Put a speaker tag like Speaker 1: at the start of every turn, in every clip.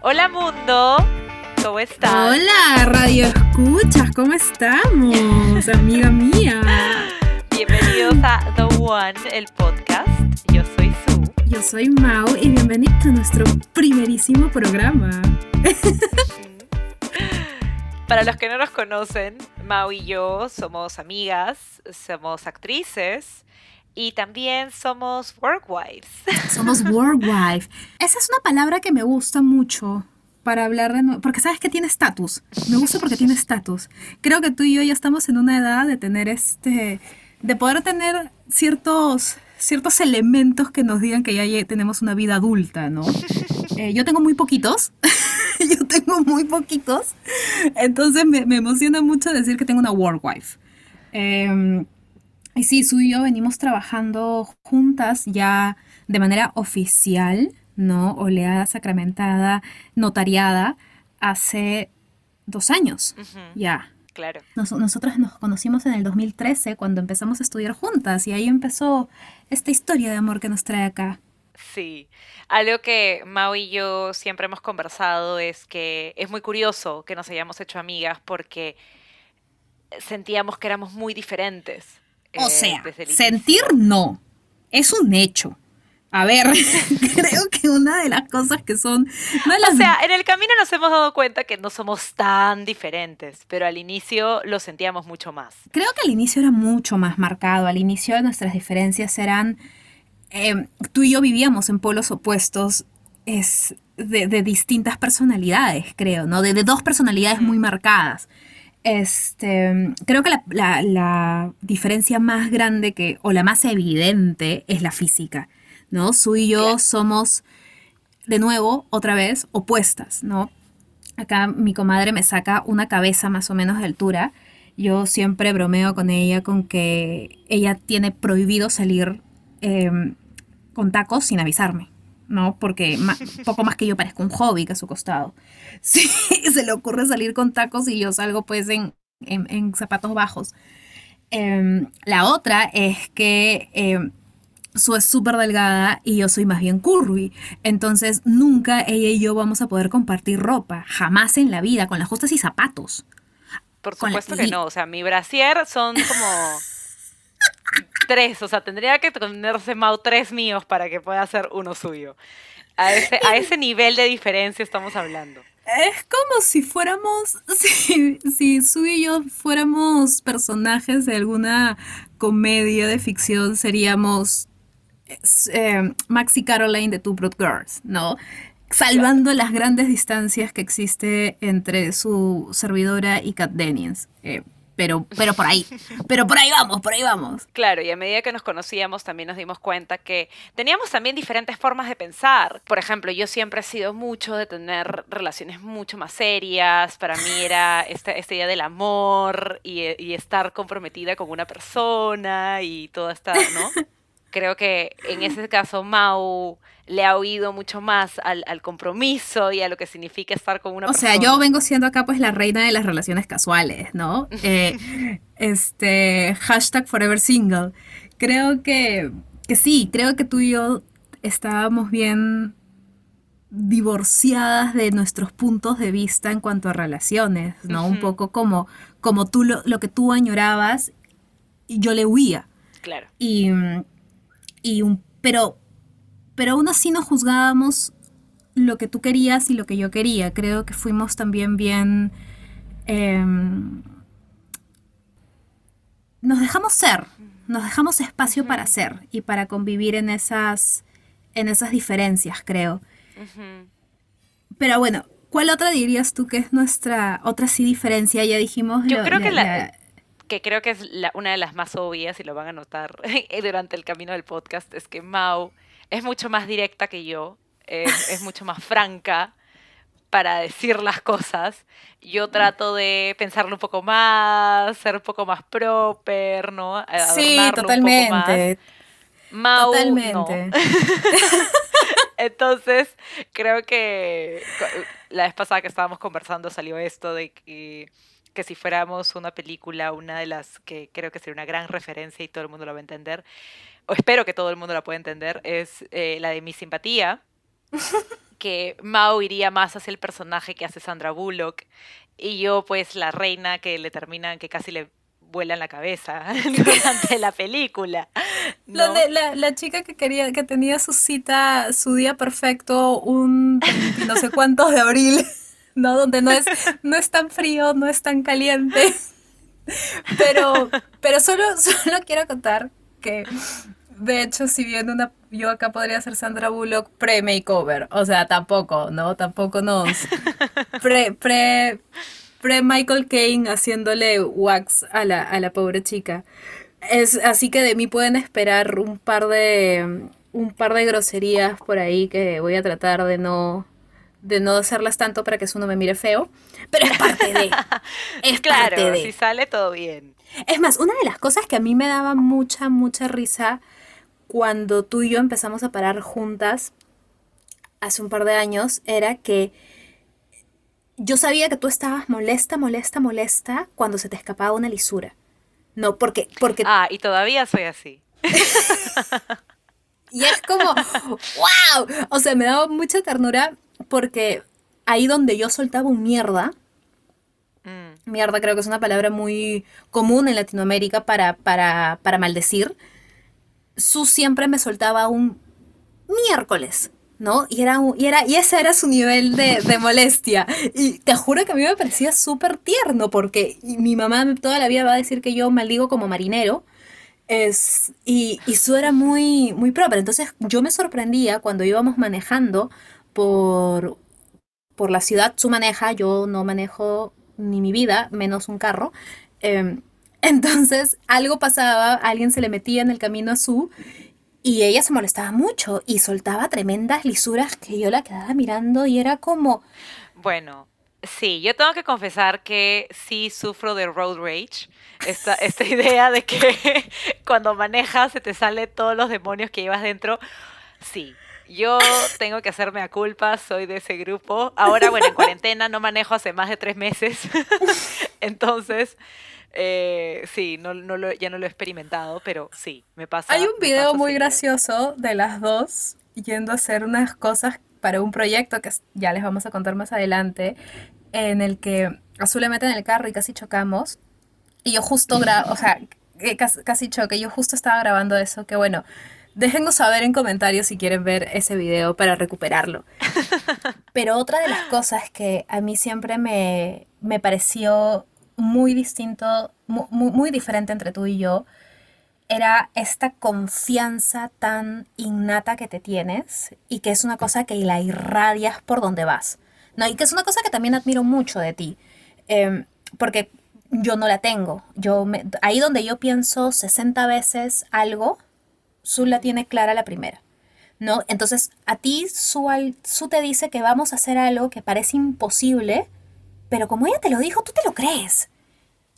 Speaker 1: Hola mundo, ¿cómo estás?
Speaker 2: Hola, radio escuchas, ¿cómo estamos, amiga mía?
Speaker 1: Bienvenidos a The One, el podcast. Yo soy Su.
Speaker 2: Yo soy Mau y bienvenido a nuestro primerísimo programa.
Speaker 1: Para los que no nos conocen, Mau y yo somos amigas, somos actrices y también somos workwives.
Speaker 2: Somos workwife. Esa es una palabra que me gusta mucho para hablar de... Porque sabes que tiene estatus. Me gusta porque tiene estatus. Creo que tú y yo ya estamos en una edad de tener este... De poder tener ciertos, ciertos elementos que nos digan que ya tenemos una vida adulta, ¿no? Eh, yo tengo muy poquitos. yo tengo muy poquitos. Entonces me, me, emociona mucho decir que tengo una workwife. Eh, y sí, Su y yo venimos trabajando juntas ya de manera oficial, ¿no? Oleada, sacramentada, notariada, hace dos años ya.
Speaker 1: Claro.
Speaker 2: Nos, nosotras nos conocimos en el 2013 cuando empezamos a estudiar juntas y ahí empezó esta historia de amor que nos trae acá.
Speaker 1: Sí, algo que Mau y yo siempre hemos conversado es que es muy curioso que nos hayamos hecho amigas porque sentíamos que éramos muy diferentes.
Speaker 2: O eh, sea, sentir no, es un hecho. A ver, creo que una de las cosas que son...
Speaker 1: O sea, en el camino nos hemos dado cuenta que no somos tan diferentes, pero al inicio lo sentíamos mucho más.
Speaker 2: Creo que al inicio era mucho más marcado, al inicio nuestras diferencias eran... Eh, tú y yo vivíamos en polos opuestos es de, distintas personalidades, creo, ¿no? De, de dos personalidades muy marcadas. Este, creo que la, diferencia más grande que, o la más evidente es la física, ¿no? Su y yo somos, de nuevo, otra vez, opuestas, ¿no? Acá mi comadre me saca una cabeza más o menos de altura. Yo siempre bromeo con ella con que ella tiene prohibido salir em, con tacos sin avisarme. ¿No? Porque poco más que yo parezco un hobby a su costado. Sí, se le ocurre salir con tacos y yo salgo pues en, zapatos bajos. Em, la otra es que eh, su es súper delgada y yo soy más bien curvy. Entonces nunca ella y yo vamos a poder compartir ropa, jamás en la vida, con las justas y zapatos.
Speaker 1: Por supuesto que no, o sea, mi brasier son como tres, o sea, tendría que tenerse Mau tres míos para que pueda ser uno suyo. A ese, a ese nivel de diferencia estamos hablando.
Speaker 2: Es como si fuéramos, si, si Su y yo fuéramos personajes de alguna comedia de ficción, seríamos eh, Max y Caroline de Two Broad Girls, ¿no? Salvando las grandes distancias que existe entre su servidora y Kat Dennings. Eh, pero, pero por ahí, pero por ahí vamos, por ahí vamos.
Speaker 1: Claro, y a medida que nos conocíamos también nos dimos cuenta que teníamos también diferentes formas de pensar. Por ejemplo, yo siempre he sido mucho de tener relaciones mucho más serias, para mí era este, este día del amor y, y estar comprometida con una persona y toda esta, ¿no? Creo que en ese caso Mau le ha oído mucho más al, compromiso y a lo que significa estar con una persona.
Speaker 2: O sea, yo vengo siendo acá pues la reina de las relaciones casuales, ¿no? Eh, este, hashtag forever single. Creo que, que sí, creo que tú y yo estábamos bien divorciadas de nuestros puntos de vista en cuanto a relaciones, ¿no? Un poco como, como tú lo, lo, que tú añorabas y yo le huía.
Speaker 1: Claro.
Speaker 2: Y, y un, pero pero aún así no juzgábamos lo que tú querías y lo que yo quería. Creo que fuimos también bien... Em, nos dejamos ser, nos dejamos espacio para ser y para convivir en esas, en esas diferencias, creo. Pero bueno, ¿cuál otra dirías tú que es nuestra otra sí diferencia? Ya dijimos...
Speaker 1: Yo creo que la, que creo que es una de las más obvias y lo van a notar durante el camino del podcast es que Mau es mucho más directa que yo, es, mucho más franca para decir las cosas. Yo trato de pensarlo un poco más, ser un poco más proper, ¿no?
Speaker 2: sí, totalmente.
Speaker 1: Mau, totalmente. Entonces, creo que la vez pasada que estábamos conversando salió esto de que, que si fuéramos una película, una de las que creo que sería una gran referencia y todo el mundo lo va a entender, o espero que todo el mundo la pueda entender, es eh, la de Mi Simpatía, que Mao iría más hacia el personaje que hace Sandra Bullock y yo pues la reina que le terminan, que casi le vuela en la cabeza durante la película.
Speaker 2: La, la, chica que quería, que tenía su cita, su día perfecto, un no sé cuántos de abril, ¿no? Donde no es, no es tan frío, no es tan caliente. Pero, pero solo, solo quiero contar que de hecho, si bien una, yo acá podría ser Sandra Bullock pre-makeover, o sea, tampoco, ¿no? Tampoco nos... Pre, pre, pre Michael Caine haciéndole wax a la, a la pobre chica. Es, así que de mí pueden esperar un par de un par de groserías por ahí que voy a tratar de no de no hacerlas tanto para que eso no me mire feo, pero es parte de.
Speaker 1: Es claro, parte de. si sale todo bien.
Speaker 2: Es más, una de las cosas que a mí me daba mucha, mucha risa cuando tú y yo empezamos a parar juntas hace un par de años era que yo sabía que tú estabas molesta, molesta, molesta cuando se te escapaba una lisura. No, porque, porque...
Speaker 1: Ah, y todavía soy así.
Speaker 2: y es como, wow. O sea, me daba mucha ternura porque ahí donde yo soltaba un mierda, mm. mierda creo que es una palabra muy común en Latinoamérica para, para, para maldecir, Su siempre me soltaba un miércoles. ¿no? Y, era, y, era, y ese era su nivel de, molestia. Y te juro que a mí me parecía súper tierno, porque mi mamá toda la vida va a decir que yo maldigo como marinero. Es, y, y su era muy, muy propia. Entonces yo me sorprendía cuando íbamos manejando por, por la ciudad. Su maneja, yo no manejo ni mi vida, menos un carro. Em, entonces algo pasaba, alguien se le metía en el camino a su y ella se molestaba mucho y soltaba tremendas lisuras que yo la quedaba mirando y era como...
Speaker 1: Bueno, sí, yo tengo que confesar que sí sufro de road rage. Esta, esta idea de que cuando manejas se te salen todos los demonios que llevas dentro. Sí, yo tengo que hacerme a culpa, soy de ese grupo. Ahora, bueno, en cuarentena no manejo hace más de tres meses. Entonces, eh, sí, no, no lo, ya no lo he experimentado, pero sí, me pasa.
Speaker 2: Hay un video muy gracioso de las dos yendo a hacer unas cosas para un proyecto que ya les vamos a contar más adelante, en el que Azul le mete en el carro y casi chocamos. Y yo justo o sea, casi, casi choque, yo justo estaba grabando eso, que bueno, déjenos saber en comentarios si quieren ver ese video para recuperarlo. Pero otra de las cosas que a mí siempre me, me pareció muy distinto, muy, diferente entre tú y yo, era esta confianza tan innata que te tienes y que es una cosa que la irradias por donde vas. ¿no? Y que es una cosa que también admiro mucho de ti, em, porque yo no la tengo. Yo ahí donde yo pienso 60 veces algo, Su la tiene clara la primera. ¿no? Entonces, a ti Su, Su te dice que vamos a hacer algo que parece imposible, pero como ella te lo dijo, tú te lo crees.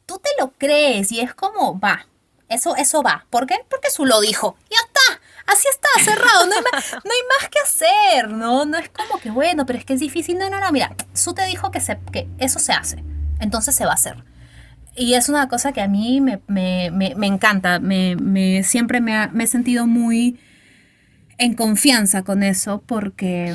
Speaker 2: Tú te lo crees y es como, va, eso, eso va. ¿Por qué? Porque Su lo dijo. Ya está, así está, cerrado, no hay, más, que hacer, ¿no? No es como que, bueno, pero es que es difícil. No, no, no, mira, Su te dijo que, se, que eso se hace, entonces se va a hacer. Y es una cosa que a mí me, encanta, me, siempre me, me he sentido muy en confianza con eso porque,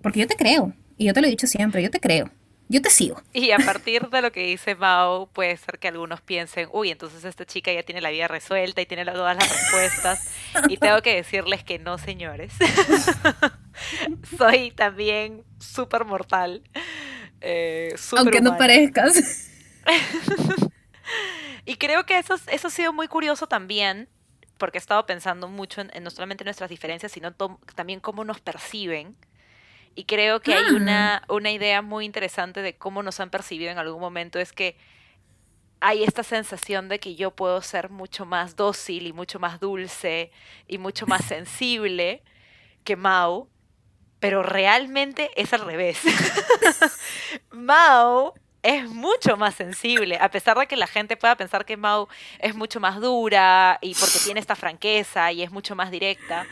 Speaker 2: porque yo te creo. Y yo te lo he dicho siempre, yo te creo. Yo te sigo.
Speaker 1: Y a partir de lo que dice Mao, puede ser que algunos piensen, uy, entonces esta chica ya tiene la vida resuelta y tiene todas las respuestas. Y tengo que decirles que no, señores. Soy también súper mortal. Eh,
Speaker 2: Aunque no parezcas.
Speaker 1: y creo que eso, eso ha sido muy curioso también, porque he estado pensando mucho en, no solamente nuestras diferencias, sino también cómo nos perciben y creo que hay ah. una, una idea muy interesante de cómo nos han percibido en algún momento, es que hay esta sensación de que yo puedo ser mucho más dócil y mucho más dulce y mucho más sensible que Mao, pero realmente es al revés. Mao es mucho más sensible, a pesar de que la gente pueda pensar que Mao es mucho más dura y porque tiene esta franqueza y es mucho más directa.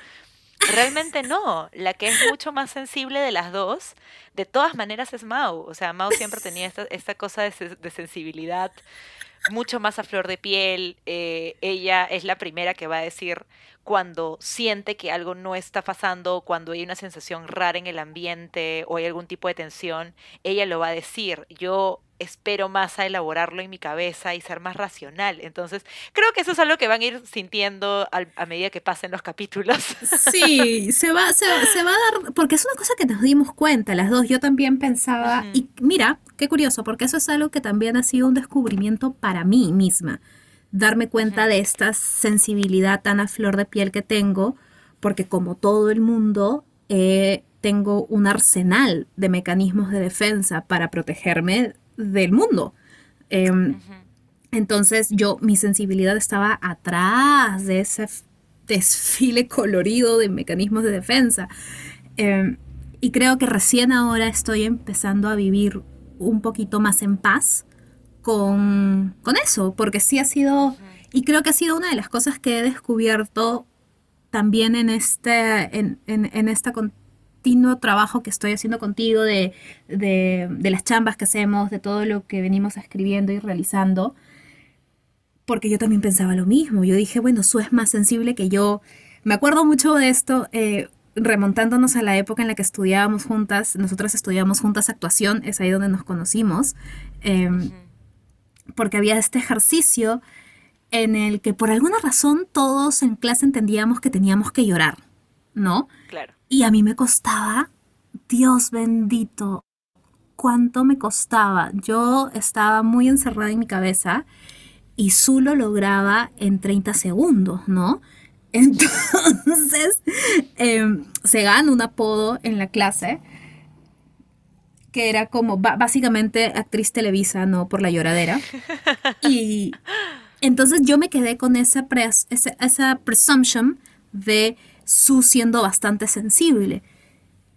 Speaker 1: Realmente no. La que es mucho más sensible de las dos, de todas maneras es Mau. O sea, Mau siempre tenía esta, esta cosa de, sensibilidad mucho más a flor de piel. Eh, ella es la primera que va a decir cuando siente que algo no está pasando, cuando hay una sensación rara en el ambiente o hay algún tipo de tensión, ella lo va a decir. Yo espero más a elaborarlo en mi cabeza y ser más racional. Entonces, creo que eso es algo que van a ir sintiendo a medida que pasen los capítulos.
Speaker 2: Sí, se va, se, va a dar, porque es una cosa que nos dimos cuenta las dos. Yo también pensaba, y mira, qué curioso, porque eso es algo que también ha sido un descubrimiento para mí misma darme cuenta de esta sensibilidad tan a flor de piel que tengo, porque como todo el mundo, eh, tengo un arsenal de mecanismos de defensa para protegerme del mundo. Em, entonces yo, mi sensibilidad estaba atrás de ese desfile colorido de mecanismos de defensa. Em, y creo que recién ahora estoy empezando a vivir un poquito más en paz con, eso, porque sí ha sido, y creo que ha sido una de las cosas que he descubierto también en este, en, en, este continuo trabajo que estoy haciendo contigo, de, de, de, las chambas que hacemos, de todo lo que venimos escribiendo y realizando, porque yo también pensaba lo mismo, yo dije, bueno, Su es más sensible que yo, me acuerdo mucho de esto, eh, remontándonos a la época en la que estudiábamos juntas, nosotras estudiábamos juntas actuación, es ahí donde nos conocimos. Em, porque había este ejercicio en el que por alguna razón todos en clase entendíamos que teníamos que llorar, ¿no?
Speaker 1: Claro.
Speaker 2: Y a mí me costaba, Dios bendito, cuánto me costaba. Yo estaba muy encerrada en mi cabeza y solo lograba en 30 segundos, ¿no? Entonces, em, se gana un apodo en la clase que era como básicamente actriz televisa, ¿no? Por la lloradera. Y entonces yo me quedé con esa, esa, esa presumption de su siendo bastante sensible.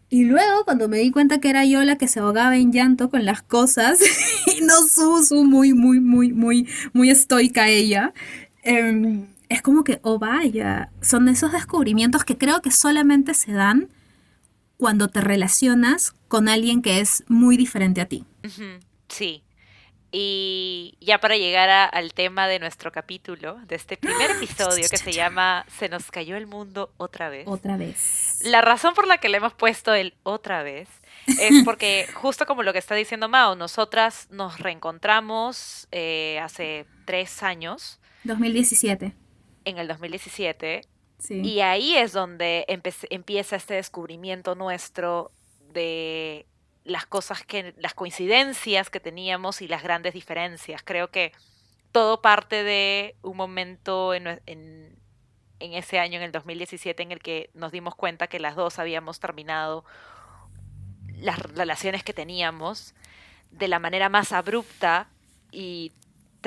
Speaker 2: Y luego cuando me di cuenta que era yo la que se ahogaba en llanto con las cosas y no su, su muy, muy, muy, muy, muy estoica ella, em, es como que, oh vaya, son esos descubrimientos que creo que solamente se dan cuando te relacionas con alguien que es muy diferente a ti.
Speaker 1: Sí. Y ya para llegar al tema de nuestro capítulo, de este primer episodio que se llama Se nos cayó el mundo otra vez.
Speaker 2: Otra vez.
Speaker 1: La razón por la que le hemos puesto el otra vez es porque justo como lo que está diciendo Mao, nosotras nos reencontramos eh, hace tres años.
Speaker 2: 2017.
Speaker 1: En el 2017 y ahí es donde empieza este descubrimiento nuestro de las cosas que, las coincidencias que teníamos y las grandes diferencias. Creo que todo parte de un momento en, en, ese año, en el 2017, en el que nos dimos cuenta que las dos habíamos terminado las relaciones que teníamos de la manera más abrupta y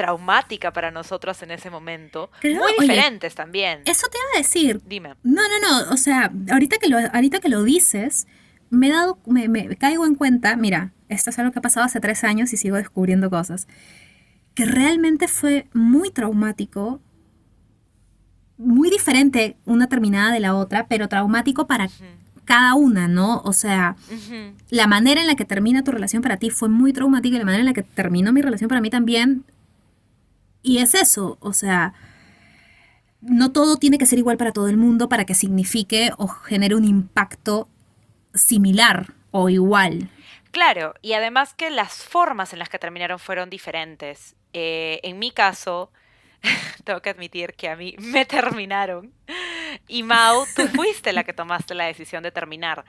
Speaker 1: traumática para nosotros en ese momento. muy diferentes también.
Speaker 2: Eso te iba a decir.
Speaker 1: Dime.
Speaker 2: No, no, no. O sea, ahorita que lo, ahorita que lo dices, me he dado, me, me caigo en cuenta, mira, esto es algo que ha pasado hace tres años y sigo descubriendo cosas. Que realmente fue muy traumático, muy diferente una terminada de la otra, pero traumático para cada una, ¿no? O sea, la manera en la que termina tu relación para ti fue muy traumática y la manera en la que terminó mi relación para mí también y es eso, o sea, no todo tiene que ser igual para todo el mundo para que signifique o genere un impacto similar o igual.
Speaker 1: Claro, y además que las formas en las que terminaron fueron diferentes. Eh, en mi caso, tengo que admitir que a mí me terminaron. Y Mau, tú fuiste la que tomaste la decisión de terminar.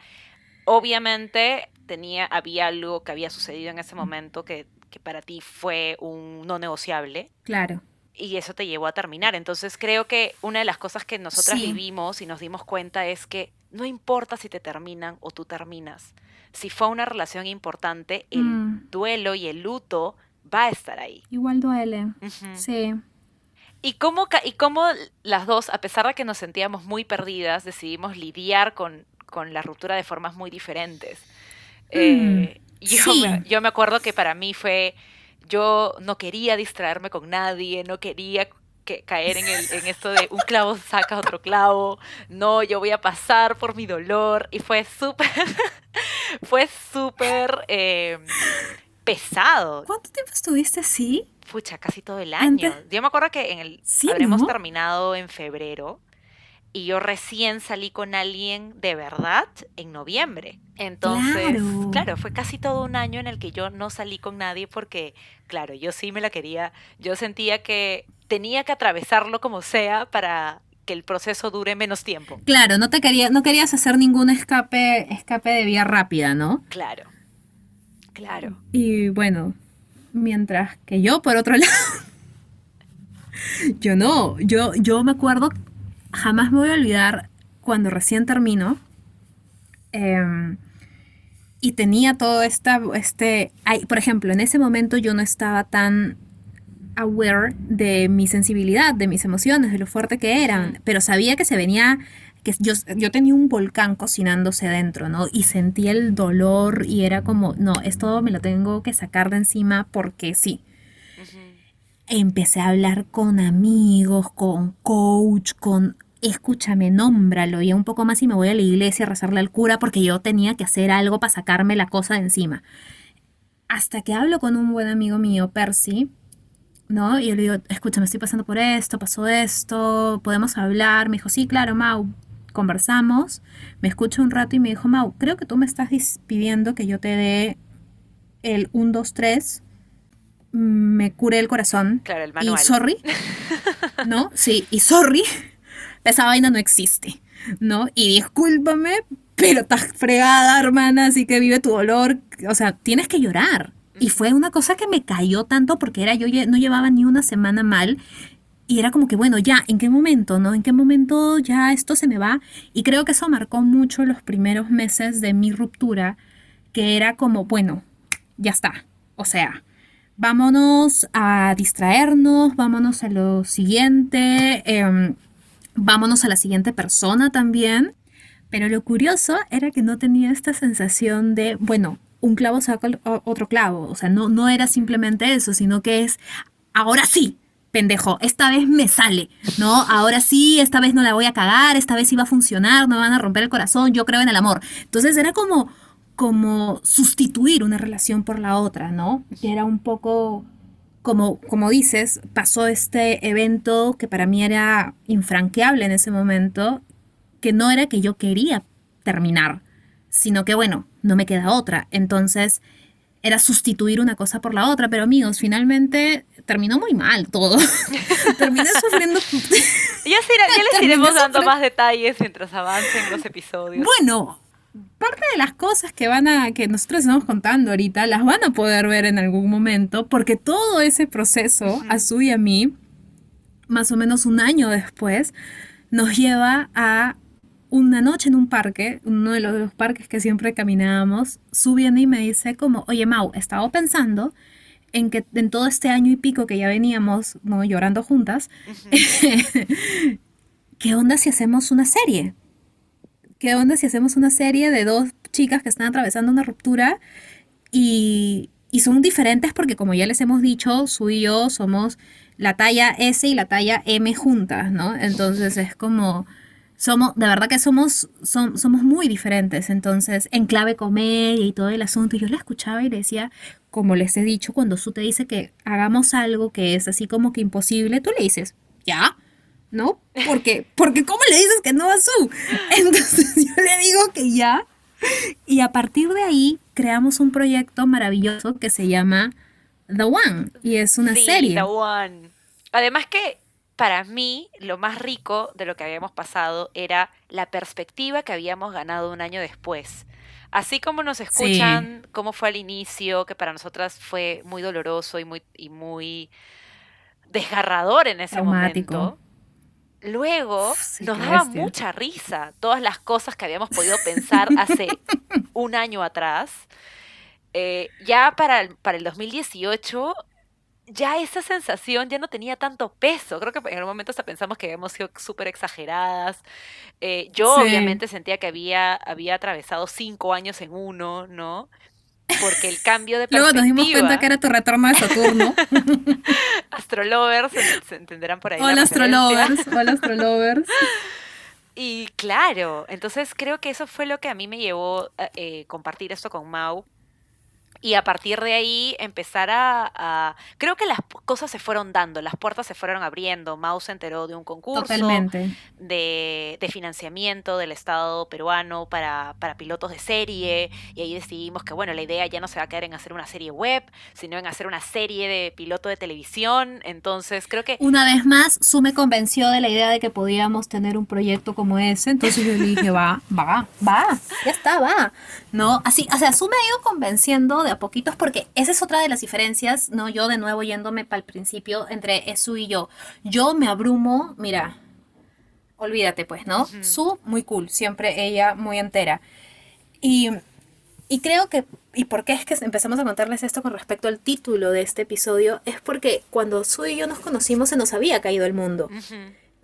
Speaker 1: Obviamente tenía, había algo que había sucedido en ese momento que que para ti fue un no negociable.
Speaker 2: Claro.
Speaker 1: Y eso te llevó a terminar. Entonces creo que una de las cosas que nosotras vivimos y nos dimos cuenta es que no importa si te terminan o tú terminas. Si fue una relación importante, el mm. duelo y el luto va a estar ahí.
Speaker 2: Igual duele. Sí.
Speaker 1: ¿Y cómo, ¿Y cómo las dos, a pesar de que nos sentíamos muy perdidas, decidimos lidiar con, con la ruptura de formas muy diferentes? Mm. Eh, yo, me, yo me acuerdo que para mí fue, yo no quería distraerme con nadie, no quería que caer en, el, en esto de un clavo saca otro clavo, no, yo voy a pasar por mi dolor y fue súper, fue súper eh, pesado.
Speaker 2: ¿Cuánto tiempo estuviste así?
Speaker 1: Pucha, casi todo el año. Yo me acuerdo que en el, habremos terminado en febrero y yo recién salí con alguien de verdad en noviembre. Entonces, claro. fue casi todo un año en el que yo no salí con nadie porque, claro, yo sí me la quería, yo sentía que tenía que atravesarlo como sea para que el proceso dure menos tiempo.
Speaker 2: Claro, no te quería, no querías hacer ningún escape, escape de vía rápida, ¿no?
Speaker 1: Claro. Claro.
Speaker 2: Y bueno, mientras que yo, por otro lado, yo no, yo, yo me acuerdo jamás me voy a olvidar cuando recién termino em, y tenía todo esta, este, por ejemplo, en ese momento yo no estaba tan aware de mi sensibilidad, de mis emociones, de lo fuerte que eran, pero sabía que se venía, que yo, yo tenía un volcán cocinándose dentro, ¿no? Y sentía el dolor y era como, no, esto me lo tengo que sacar de encima porque sí empecé a hablar con amigos, con coach, con escúchame, nómbralo y un poco más y me voy a la iglesia a rezarle al cura porque yo tenía que hacer algo para sacarme la cosa de encima. Hasta que hablo con un buen amigo mío, Percy, ¿no? Y yo le digo, escúchame, estoy pasando por esto, pasó esto, podemos hablar. Me dijo, sí, claro, Mau. Conversamos, me escucho un rato y me dijo, Mau, creo que tú me estás pidiendo que yo te dé el 1, 2, 3 me curé el corazón.
Speaker 1: Claro, el manual.
Speaker 2: Y sorry. ¿No? Sí, y sorry. Esa vaina no existe. ¿No? Y discúlpame, pero estás fregada, hermana, así que vive tu dolor. O sea, tienes que llorar. Y fue una cosa que me cayó tanto porque era yo no llevaba ni una semana mal y era como que, bueno, ya, ¿en qué momento, no? ¿En qué momento ya esto se me va? Y creo que eso marcó mucho los primeros meses de mi ruptura, que era como, bueno, ya está. O sea, vámonos a distraernos, vámonos a lo siguiente, em, vámonos a la siguiente persona también. Pero lo curioso era que no tenía esta sensación de, bueno, un clavo saca otro clavo. O sea, no, no era simplemente eso, sino que es, ahora sí, pendejo, esta vez me sale, ¿no? Ahora sí, esta vez no la voy a cagar, esta vez sí va a funcionar, no me van a romper el corazón, yo creo en el amor. Entonces era como, como sustituir una relación por la otra, ¿no? Y era un poco, como, como dices, pasó este evento que para mí era infranqueable en ese momento, que no era que yo quería terminar, sino que bueno, no me queda otra. Entonces era sustituir una cosa por la otra, pero amigos, finalmente terminó muy mal todo. Terminé sufriendo.
Speaker 1: ya, ya les iremos dando más detalles mientras avancen los episodios.
Speaker 2: Bueno, parte de las cosas que van a, que nosotros estamos contando ahorita, las van a poder ver en algún momento, porque todo ese proceso, a Su y a mí, más o menos un año después, nos lleva a una noche en un parque, uno de los, parques que siempre caminábamos, Su viene y me dice como, oye Mau, estaba pensando en que en todo este año y pico que ya veníamos ¿no? llorando juntas, ¿qué onda si hacemos una serie? ¿Qué onda si hacemos una serie de dos chicas que están atravesando una ruptura y, son diferentes porque como ya les hemos dicho, Su y yo somos la talla S y la talla M juntas, ¿no? Entonces es como, somos, de verdad que somos, somos muy diferentes, entonces en clave comedia y todo el asunto, yo la escuchaba y decía, como les he dicho, cuando Su te dice que hagamos algo que es así como que imposible, tú le dices, ya, ¿no? Porque, porque ¿cómo le dices que no a su? Entonces yo le digo que ya. Y a partir de ahí creamos un proyecto maravilloso que se llama The One. Y es una
Speaker 1: sí,
Speaker 2: serie.
Speaker 1: The One. Además que para mí lo más rico de lo que habíamos pasado era la perspectiva que habíamos ganado un año después. Así como nos escuchan cómo fue al inicio, que para nosotras fue muy doloroso y muy, y muy desgarrador en ese momento Luego nos daba mucha risa todas las cosas que habíamos podido pensar hace un año atrás. Eh, ya para el, para el 2018, ya esa sensación ya no tenía tanto peso. Creo que en algún momento hasta pensamos que habíamos sido súper exageradas. Eh, yo obviamente sentía que había, había atravesado cinco años en uno, ¿no? Porque el cambio de perspectiva...
Speaker 2: Luego nos dimos cuenta que era tu retorno de Saturno.
Speaker 1: Astrolovers, se, entenderán por ahí.
Speaker 2: Hola Astrolovers, hola Astrolovers.
Speaker 1: Y claro, entonces creo que eso fue lo que a mí me llevó a eh, compartir esto con Mau. Y a partir de ahí empezar a, Creo que las cosas se fueron dando, las puertas se fueron abriendo. Mao se enteró de un concurso De, de, financiamiento del Estado peruano para, para, pilotos de serie y ahí decidimos que, bueno, la idea ya no se va a quedar en hacer una serie web, sino en hacer una serie de piloto de televisión. Entonces, creo que...
Speaker 2: Una vez más, Su me convenció de la idea de que podíamos tener un proyecto como ese, entonces yo le dije, va, va, va, ya está, va. ¿No? Así, o sea, Su me ha ido convenciendo de a poquitos, porque esa es otra de las diferencias, ¿no? Yo de nuevo yéndome para el principio entre Su y yo. Yo me abrumo, mira, olvídate pues, ¿no? Su, muy cool, siempre ella muy entera. Y, y creo que, y por qué es que empezamos a contarles esto con respecto al título de este episodio, es porque cuando Su y yo nos conocimos se nos había caído el mundo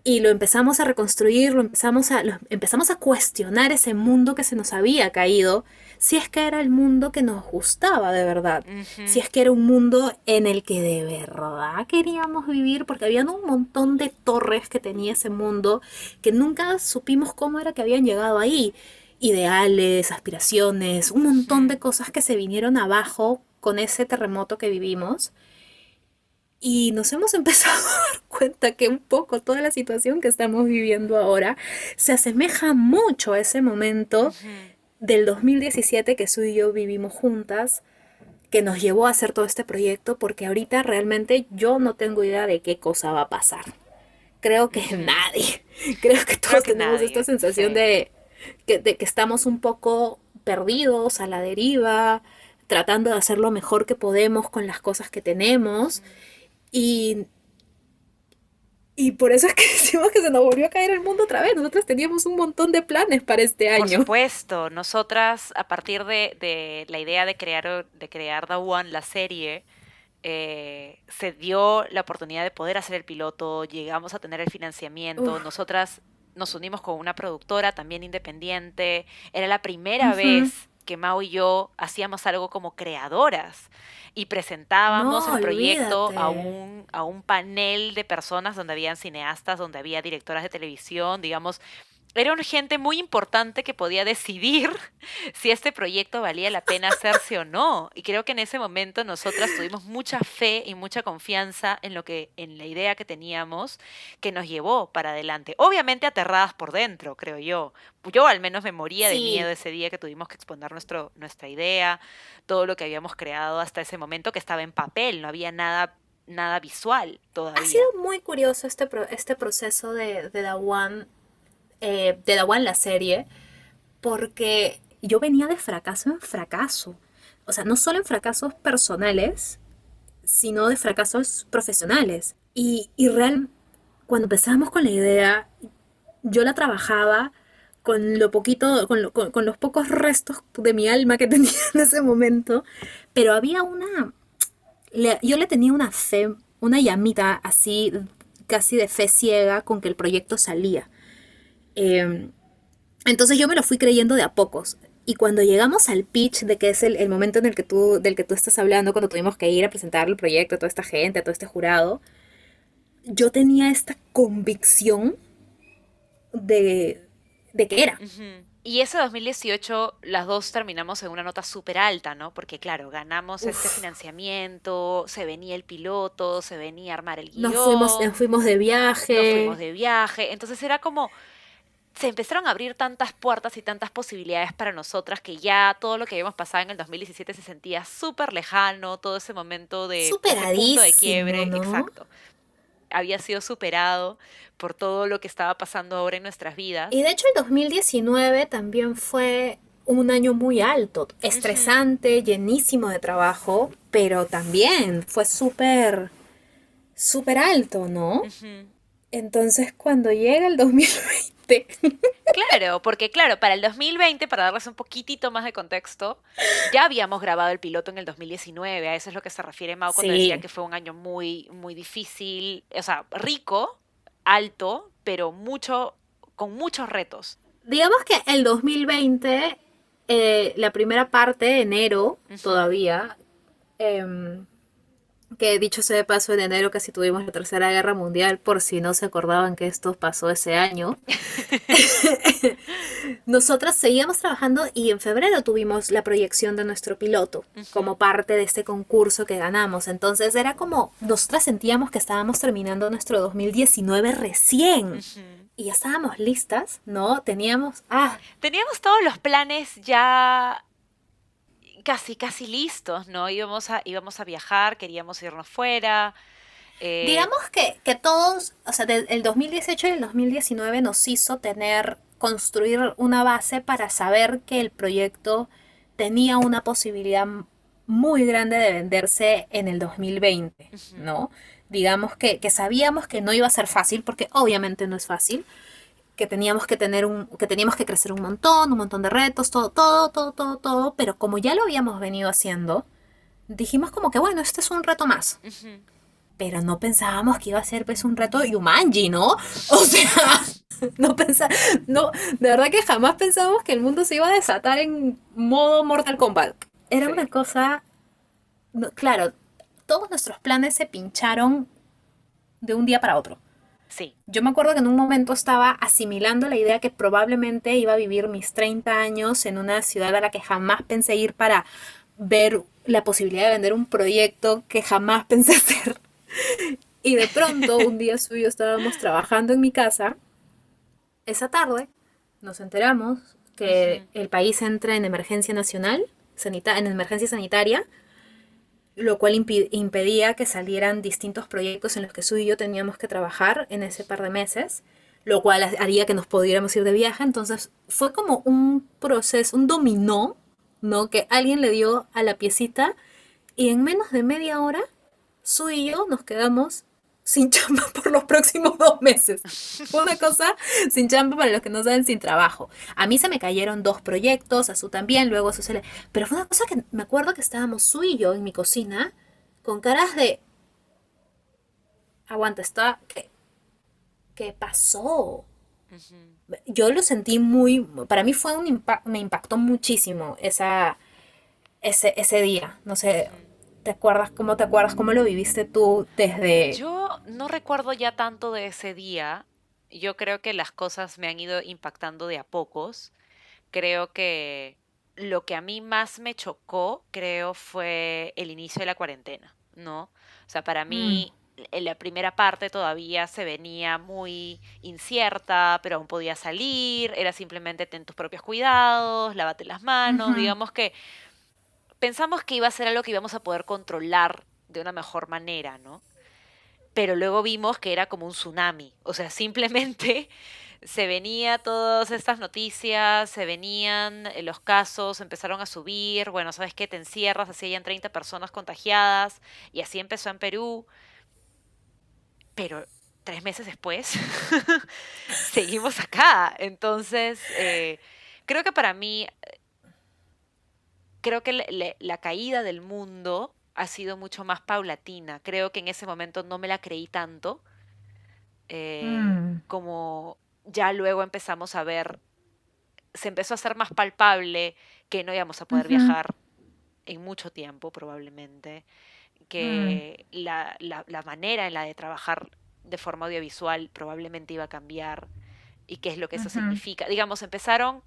Speaker 2: y lo empezamos a reconstruir, lo empezamos a, empezamos a cuestionar ese mundo que se nos había caído, si es que era el mundo que nos gustaba de verdad, si es que era un mundo en el que de verdad queríamos vivir, porque había un montón de torres que tenía ese mundo que nunca supimos cómo era que habían llegado ahí, ideales, aspiraciones, un montón de cosas que se vinieron abajo con ese terremoto que vivimos. Y nos hemos empezado a dar cuenta que un poco toda la situación que estamos viviendo ahora se asemeja mucho a ese momento del 2017 que Su y yo vivimos juntas, que nos llevó a hacer todo este proyecto, porque ahorita realmente yo no tengo idea de qué cosa va a pasar. Creo que nadie, creo que todos tenemos esta sensación de, que, de que estamos un poco perdidos, a la deriva, tratando de hacer lo mejor que podemos con las cosas que tenemos. Y, y por eso es que decimos que se nos volvió a caer el mundo otra vez. Nosotras teníamos un montón de planes para este año. Por
Speaker 1: supuesto, nosotras a partir de, la idea de crear, de crear The One, la serie, eh, se dio la oportunidad de poder hacer el piloto, llegamos a tener el financiamiento, nosotras nos unimos con una productora también independiente, era la primera vez que Mao y yo hacíamos algo como creadoras y presentábamos el proyecto a un, a un panel de personas donde habían cineastas, donde había directoras de televisión, digamos, era una gente muy importante que podía decidir si este proyecto valía la pena hacerse o no. Y creo que en ese momento nosotras tuvimos mucha fe y mucha confianza en lo que, en la idea que teníamos, que nos llevó para adelante. Obviamente aterradas por dentro, creo yo. Yo al menos me moría de miedo ese día que tuvimos que exponer nuestro, nuestra idea, todo lo que habíamos creado hasta ese momento que estaba en papel, no había nada nada visual todavía.
Speaker 2: Ha sido muy curioso este, este proceso de, de One eh, de The One, la serie, porque yo venía de fracaso en fracaso. O sea, no solo en fracasos personales, sino de fracasos profesionales. Y, y real, cuando empezamos con la idea, yo la trabajaba con lo poquito, con, los pocos restos de mi alma que tenía en ese momento, pero había una, yo le tenía una fe, una llamita así, casi de fe ciega con que el proyecto salía. Em, entonces yo me lo fui creyendo de a pocos. Y cuando llegamos al pitch, de que es el, momento en el que tú, del que tú estás hablando, cuando tuvimos que ir a presentar el proyecto a toda esta gente, a todo este jurado, yo tenía esta convicción de, de que era.
Speaker 1: Y ese 2018 las dos terminamos en una nota súper alta, ¿no? Porque claro, ganamos este financiamiento, se venía el piloto, se venía a armar el guion.
Speaker 2: Nos fuimos, nos fuimos de viaje.
Speaker 1: Nos fuimos de viaje. Entonces era como se empezaron a abrir tantas puertas y tantas posibilidades para nosotras que ya todo lo que habíamos pasado en el 2017 se sentía súper lejano, todo ese momento de
Speaker 2: punto
Speaker 1: de quiebre, exacto. Había sido superado por todo lo que estaba pasando ahora en nuestras vidas.
Speaker 2: Y de hecho el 2019 también fue un año muy alto, estresante, llenísimo de trabajo, pero también fue súper, súper alto, ¿no? Entonces cuando llega el 2020
Speaker 1: Claro, porque claro, para el 2020, para darles un poquitito más de contexto, ya habíamos grabado el piloto en el 2019, a eso es lo que se refiere Mau cuando decía que fue un año muy, muy difícil, o sea, rico, alto, pero mucho, con muchos retos.
Speaker 2: Digamos que el 2020, eh, la primera parte, enero todavía, em, que dicho sea de paso, en enero casi tuvimos la Tercera Guerra Mundial, por si no se acordaban que esto pasó ese año. Nosotras seguíamos trabajando y en febrero tuvimos la proyección de nuestro piloto como parte de este concurso que ganamos. Entonces era como, nosotras sentíamos que estábamos terminando nuestro 2019 recién. Y ya estábamos listas, ¿no? Teníamos, ah.
Speaker 1: Teníamos todos los planes ya casi, casi listos, ¿no? Íbamos a, íbamos a viajar, queríamos irnos fuera.
Speaker 2: Eh, Digamos que, que todos, o sea, el 2018 y el 2019 nos hizo tener, construir una base para saber que el proyecto tenía una posibilidad muy grande de venderse en el 2020, ¿no? Digamos que, que sabíamos que no iba a ser fácil, porque obviamente no es fácil, que teníamos que tener un, que teníamos que crecer un montón, un montón de retos, todo, todo, todo, todo, todo, pero como ya lo habíamos venido haciendo, dijimos como que bueno, este es un reto más. Pero no pensábamos que iba a ser pues un reto Yumanji, ¿no? O sea, no pensaba, no, de verdad que jamás pensábamos que el mundo se iba a desatar en modo Mortal Kombat. Era una cosa, claro, todos nuestros planes se pincharon de un día para otro. Yo me acuerdo que en un momento estaba asimilando la idea que probablemente iba a vivir mis 30 años en una ciudad a la que jamás pensé ir para ver la posibilidad de vender un proyecto que jamás pensé hacer. Y de pronto, un día suyo estábamos trabajando en mi casa. Esa tarde nos enteramos que el país entra en emergencia nacional, en emergencia sanitaria, lo cual impedía que salieran distintos proyectos en los que Su y yo teníamos que trabajar en ese par de meses, lo cual haría que nos pudiéramos ir de viaje. Entonces fue como un proceso, un dominó, ¿no? Que alguien le dio a la piecita y en menos de media hora, Su y yo nos quedamos sin chamba por los próximos dos meses. Una cosa sin chamba para los que no saben, sin trabajo. A mí se me cayeron dos proyectos, a su también, luego a su se le... Pero fue una cosa que me acuerdo que estábamos su y yo en mi cocina con caras de... Aguanta, está... ¿Qué, ¿Qué pasó? Yo lo sentí muy... Para mí fue un impacto, me impactó muchísimo esa, ese, ese día. No sé, ¿Te acuerdas cómo te acuerdas cómo lo viviste tú desde
Speaker 1: Yo no recuerdo ya tanto de ese día. Yo creo que las cosas me han ido impactando de a pocos. Creo que lo que a mí más me chocó, creo, fue el inicio de la cuarentena, ¿no? O sea, para mí mm. en la primera parte todavía se venía muy incierta, pero aún podía salir, era simplemente ten tus propios cuidados, lávate las manos, digamos que pensamos que iba a ser algo que íbamos a poder controlar de una mejor manera, ¿no? Pero luego vimos que era como un tsunami, o sea, simplemente se venía todas estas noticias, se venían eh, los casos, empezaron a subir, bueno, ¿sabes qué? Te encierras, así hayan 30 personas contagiadas, y así empezó en Perú. Pero tres meses después, seguimos acá. Entonces, eh, creo que para mí creo que la caída del mundo ha sido mucho más paulatina. Creo que en ese momento no me la creí tanto. Eh, mm. Como ya luego empezamos a ver, se empezó a hacer más palpable que no íbamos a poder viajar en mucho tiempo probablemente, que mm. la, manera en la de trabajar de forma audiovisual probablemente iba a cambiar y qué es lo que eso significa. Digamos, empezaron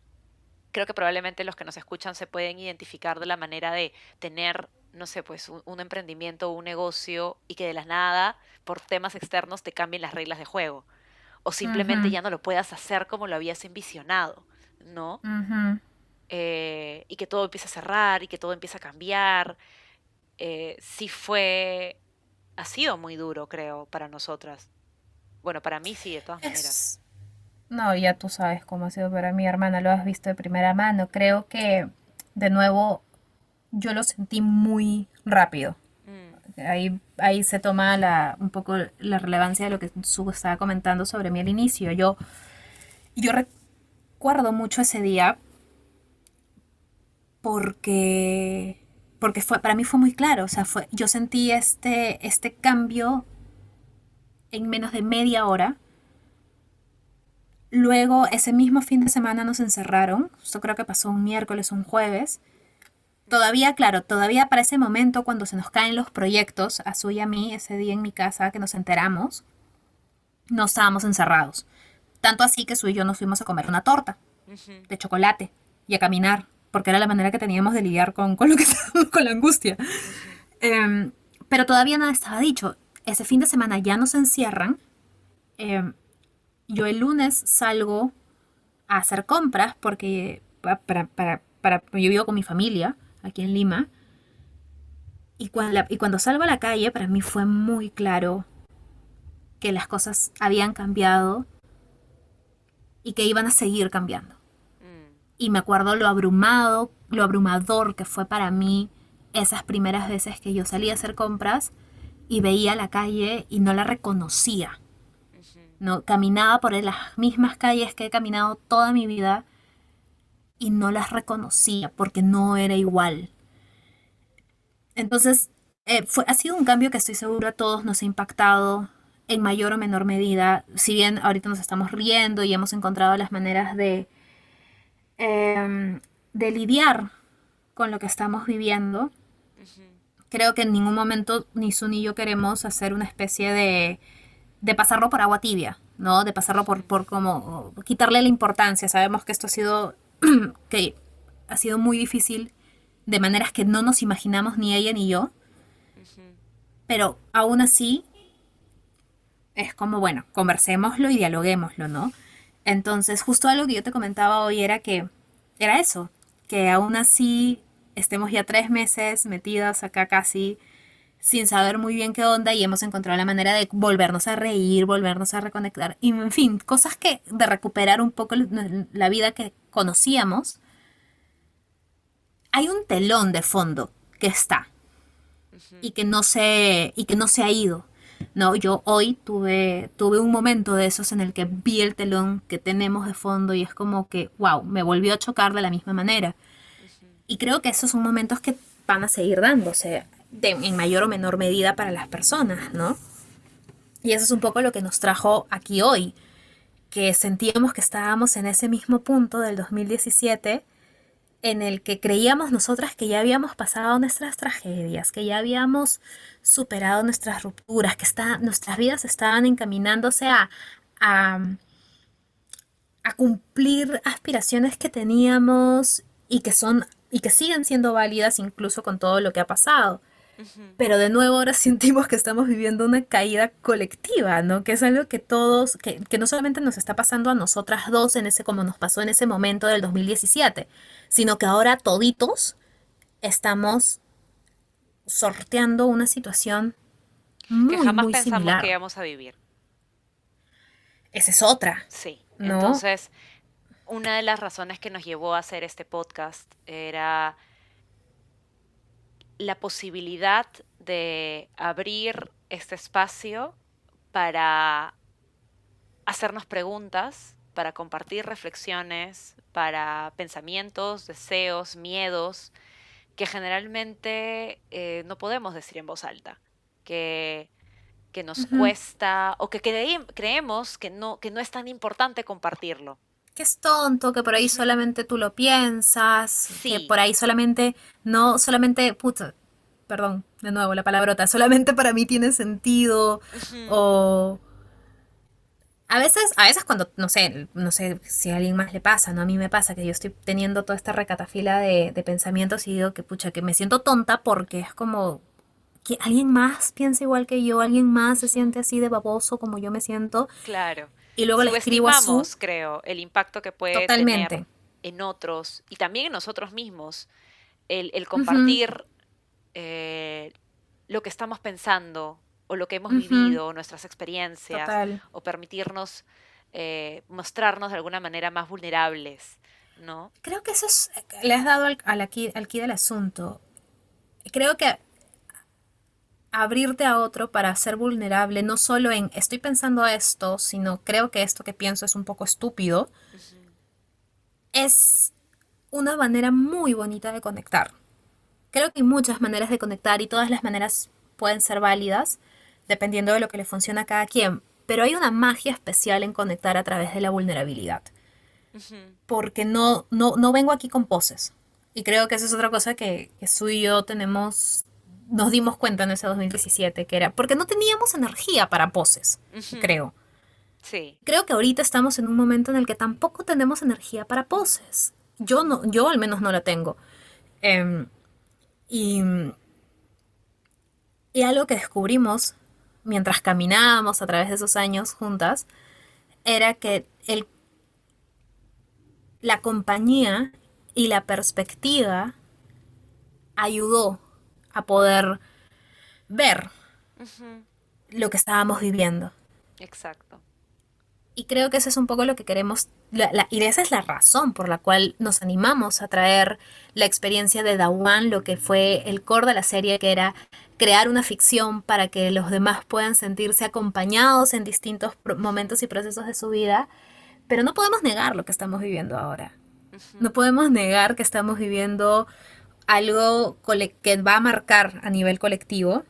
Speaker 1: creo que probablemente los que nos escuchan se pueden identificar de la manera de tener, no sé, pues un, emprendimiento o un negocio y que de la nada, por temas externos, te cambien las reglas de juego. O simplemente ya no lo puedas hacer como lo habías envisionado, ¿no? Eh, y que todo empieza a cerrar y que todo empieza a cambiar. Eh, sí fue, ha sido muy duro, creo, para nosotras. Bueno, para mí sí, de todas maneras.
Speaker 2: No, ya tú sabes cómo ha sido para mi hermana, lo has visto de primera mano. Creo que, de nuevo, yo lo sentí muy rápido. Mm. Ahí, ahí se toma la, un poco la relevancia de lo que Su estaba comentando sobre mí al inicio. Yo, yo recuerdo mucho ese día porque, porque fue, para mí fue muy claro. O sea, fue, yo sentí este, este cambio en menos de media hora Luego, ese mismo fin de semana nos encerraron. Esto creo que pasó un miércoles, un jueves. Todavía, claro, todavía para ese momento cuando se nos caen los proyectos, a Su y a mí, ese día en mi casa que nos enteramos, no estábamos encerrados. Tanto así que Su y yo nos fuimos a comer una torta de chocolate y a caminar, porque era la manera que teníamos de lidiar con, con lo que con la angustia. Em, pero todavía nada estaba dicho. Ese fin de semana ya nos encierran. Em, yo el lunes salgo a hacer compras porque para, para, para, yo vivo con mi familia aquí en Lima. Y cuando, y cuando salgo a la calle, para mí fue muy claro que las cosas habían cambiado y que iban a seguir cambiando. Mm. Y me acuerdo lo abrumado, lo abrumador que fue para mí esas primeras veces que yo salí a hacer compras y veía la calle y no la reconocía. No, caminaba por las mismas calles que he caminado toda mi vida y no las reconocía porque no era igual. Entonces, eh, fue, ha sido un cambio que estoy seguro a todos nos ha impactado en mayor o menor medida. Si bien ahorita nos estamos riendo y hemos encontrado las maneras de, em, de lidiar con lo que estamos viviendo, creo que en ningún momento ni Sun ni yo queremos hacer una especie de, de pasarlo por agua tibia, ¿no? De pasarlo por, por como quitarle la importancia. Sabemos que esto ha sido, que ha sido muy difícil de maneras que no nos imaginamos ni ella ni yo. Pero aún así, es como, bueno, conversémoslo y dialoguémoslo, ¿no? Entonces, justo algo que yo te comentaba hoy era que, era eso, que aún así estemos ya tres meses metidas acá casi sin saber muy bien qué onda y hemos encontrado la manera de volvernos a reír, volvernos a reconectar y en fin, cosas que de recuperar un poco la vida que conocíamos. Hay un telón de fondo que está y que no se y que no se ha ido. No, yo hoy tuve tuve un momento de esos en el que vi el telón que tenemos de fondo y es como que wow, me volvió a chocar de la misma manera. Y creo que esos son momentos que van a seguir dándose en mayor o menor medida para las personas, ¿no? Y eso es un poco lo que nos trajo aquí hoy, que sentíamos que estábamos en ese mismo punto del 2017 en el que creíamos nosotras que ya habíamos pasado nuestras tragedias, que ya habíamos superado nuestras rupturas, que nuestras vidas estaban encaminándose a, a cumplir aspiraciones que teníamos y que son y que siguen siendo válidas incluso con todo lo que ha pasado. Pero de nuevo ahora sentimos que estamos viviendo una caída colectiva, ¿no? Que es algo que todos, que, no solamente nos está pasando a nosotras dos en ese, como nos pasó en ese momento del 2017, sino que ahora toditos estamos sorteando una situación muy, que jamás pensamos
Speaker 1: que íbamos a vivir.
Speaker 2: Esa es otra.
Speaker 1: Sí. Entonces, una de las razones que nos llevó a hacer este podcast era la posibilidad de abrir este espacio para hacernos preguntas, para compartir reflexiones, para pensamientos, deseos, miedos, que generalmente eh, no podemos decir en voz alta, que, que nos cuesta o que creemos que no, que no es tan importante compartirlo
Speaker 2: que es tonto, que por ahí solamente tú lo piensas, que por ahí solamente, no, solamente, puta, perdón, de nuevo la palabrota, solamente para mí tiene sentido, o... A veces, a veces cuando, no sé, no sé si a alguien más le pasa, ¿no? A mí me pasa que yo estoy teniendo toda esta recatafila de, de pensamientos y digo que, pucha, que me siento tonta porque es como, que alguien más piensa igual que yo, alguien más se siente así de baboso como yo me siento.
Speaker 1: Claro
Speaker 2: y luego le escribo a su...
Speaker 1: creo, el impacto que puede tener en otros y también en nosotros mismos. El, compartir eh, lo que estamos pensando o lo que hemos vivido, nuestras experiencias, o permitirnos eh, mostrarnos de alguna manera más vulnerables, ¿no?
Speaker 2: Creo que eso es, le has dado al, al aquí, al aquí del asunto. Creo que abrirte a otro para ser vulnerable, no solo en estoy pensando esto, sino creo que esto que pienso es un poco estúpido, es una manera muy bonita de conectar. Creo que hay muchas maneras de conectar y todas las maneras pueden ser válidas, dependiendo de lo que le funciona a cada quien, pero hay una magia especial en conectar a través de la vulnerabilidad. Porque no, no, no vengo aquí con poses. Y creo que esa es otra cosa que, que Su y yo tenemos, nos dimos cuenta en ese 2017, que era porque no teníamos energía para poses, creo.
Speaker 1: Sí.
Speaker 2: Creo que ahorita estamos en un momento en el que tampoco tenemos energía para poses. Yo no, yo al menos no la tengo. Em, y, y algo que descubrimos mientras caminábamos a través de esos años juntas era que el, la compañía y la perspectiva ayudó a poder ver lo que estábamos viviendo.
Speaker 1: Exacto.
Speaker 2: Y creo que eso es un poco lo que queremos, y esa es la razón por la cual nos animamos a traer la experiencia de Dawan, lo que fue el core de la serie, que era crear una ficción para que los demás puedan sentirse acompañados en distintos momentos y procesos de su vida, pero no podemos negar lo que estamos viviendo ahora. No podemos negar que estamos viviendo algo que va a marcar a nivel colectivo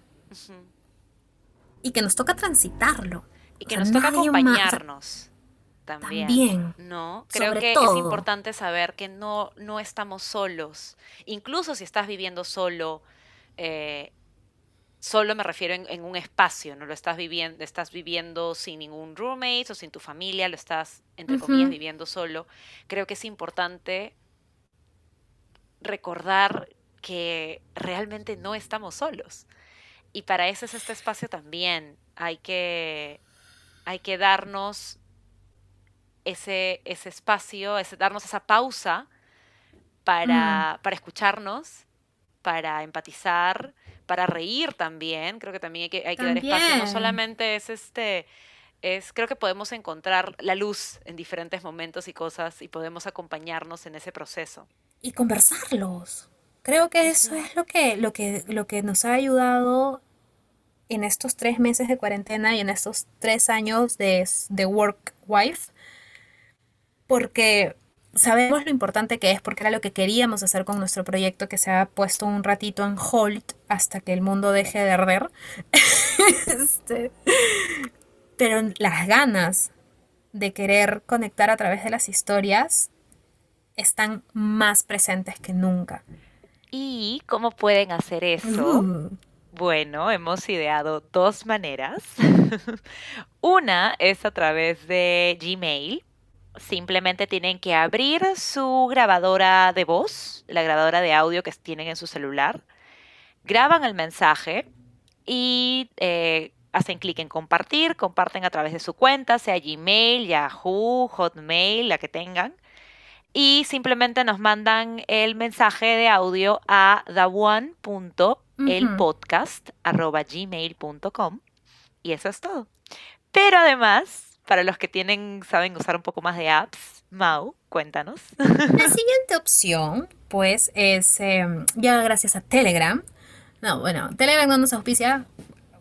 Speaker 2: y que nos toca transitarlo.
Speaker 1: Y que nos toca acompañarnos. también, ¿no? Creo que es importante saber que no, no estamos solos. Incluso si estás viviendo solo, eh, solo me refiero en, un espacio, no lo estás viviendo, estás viviendo sin ningún roommate o sin tu familia, lo estás, entre comillas, viviendo solo. Creo que es importante recordar que realmente no estamos solos. Y para eso es este espacio también. Hay que hay que darnos ese, ese espacio, ese, darnos esa pausa para, mm. para escucharnos, para empatizar, para reír también. Creo que también hay que, hay que dar espacio. No solamente es este. Es, creo que podemos encontrar la luz en diferentes momentos y cosas y podemos acompañarnos en ese proceso.
Speaker 2: Y conversarlos. Creo que eso es lo que, lo que, lo que nos ha ayudado en estos tres meses de cuarentena y en estos tres años de, de work wife, porque sabemos lo importante que es, porque era lo que queríamos hacer con nuestro proyecto que se ha puesto un ratito en hold hasta que el mundo deje de arder. este, pero las ganas de querer conectar a través de las historias están más presentes que nunca.
Speaker 1: ¿Y cómo pueden hacer eso? Uh. Bueno, hemos ideado dos maneras. Una es a través de Gmail. Simplemente tienen que abrir su grabadora de voz, la grabadora de audio que tienen en su celular, graban el mensaje y eh, hacen clic en compartir, comparten a través de su cuenta, sea Gmail, Yahoo, Hotmail, la que tengan y simplemente nos mandan el mensaje de audio a theone.elpodcast.gmail.com y eso es todo. Pero además, para los que tienen, saben usar un poco más de apps, Mau, cuéntanos.
Speaker 2: La siguiente opción, pues, es em, ya gracias a Telegram. No, bueno, Telegram no nos auspicia,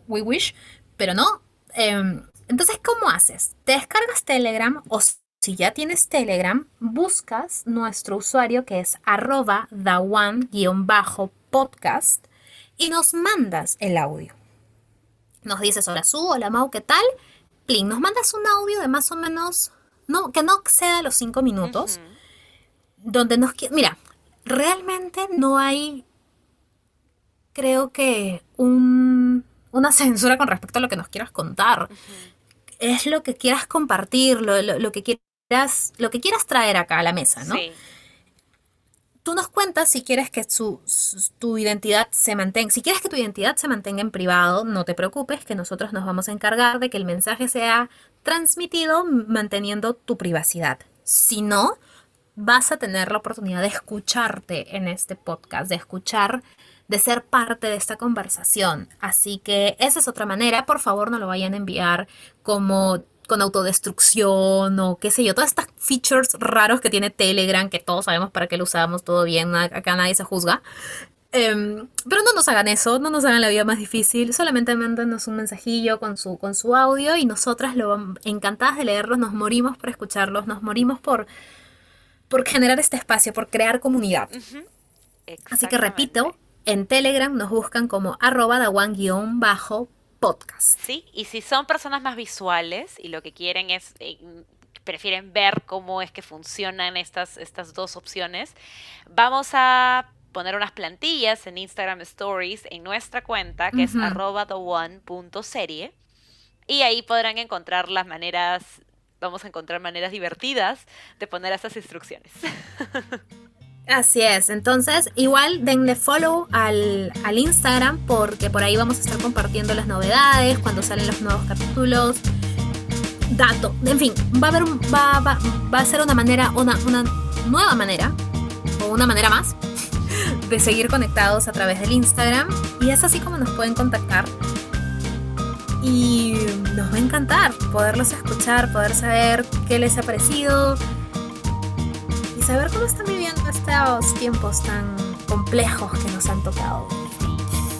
Speaker 2: we wish, pero no. Em, entonces, ¿cómo haces? Te descargas Telegram o si ya tienes Telegram, buscas nuestro usuario que es arroba dawan-podcast y nos mandas el audio. Nos dices, hola Su, hola Mau, ¿qué tal? Plin, nos mandas un audio de más o menos, no, que no exceda los cinco minutos, donde nos... Mira, realmente no hay, creo que, un, una censura con respecto a lo que nos quieras contar. Es lo que quieras compartir, lo, lo que quieras lo que quieras traer acá a la mesa, ¿no? Sí. Tú nos cuentas si quieres que tu identidad se mantenga, si quieres que tu identidad se mantenga en privado, no te preocupes, que nosotros nos vamos a encargar de que el mensaje sea transmitido manteniendo tu privacidad. Si no, vas a tener la oportunidad de escucharte en este podcast, de escuchar, de ser parte de esta conversación. Así que esa es otra manera. Por favor, no lo vayan a enviar como con autodestrucción o qué sé yo, todas estas features raros que tiene Telegram, que todos sabemos para qué lo usamos, todo bien, acá nadie se juzga. Em, pero no nos hagan eso, no nos hagan la vida más difícil, solamente mándanos un mensajillo con su, con su audio y nosotras lo encantadas de leerlos, nos morimos por escucharlos, nos morimos por, por generar este espacio, por crear comunidad. Así que repito, en Telegram nos buscan como arroba da one-bajo podcast.
Speaker 1: Sí, y si son personas más visuales y lo que quieren es eh, prefieren ver cómo es que funcionan estas, estas dos opciones, vamos a poner unas plantillas en Instagram Stories en nuestra cuenta, que es arroba serie Y ahí podrán encontrar las maneras, vamos a encontrar maneras divertidas de poner esas instrucciones.
Speaker 2: Así es, entonces igual denle follow al, al, Instagram porque por ahí vamos a estar compartiendo las novedades, cuando salen los nuevos capítulos, dato, en fin, va a haber va, va, va a ser una manera, una, una nueva manera, o una manera más, de seguir conectados a través del Instagram. Y es así como nos pueden contactar. Y nos va a encantar poderlos escuchar, poder saber qué les ha parecido, saber cómo están viviendo estos tiempos tan complejos que nos han tocado.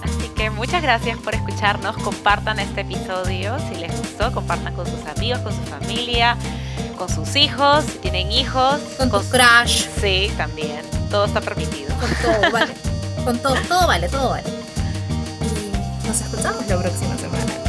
Speaker 1: Así que muchas gracias por escucharnos. Compartan este episodio si les gustó. Compartan con sus amigos, con su familia, con sus hijos, si tienen hijos.
Speaker 2: Con, con tu crush.
Speaker 1: Sí, también. Todo está permitido.
Speaker 2: Con todo, vale. con todo, todo vale, todo vale. Y nos escuchamos la próxima semana.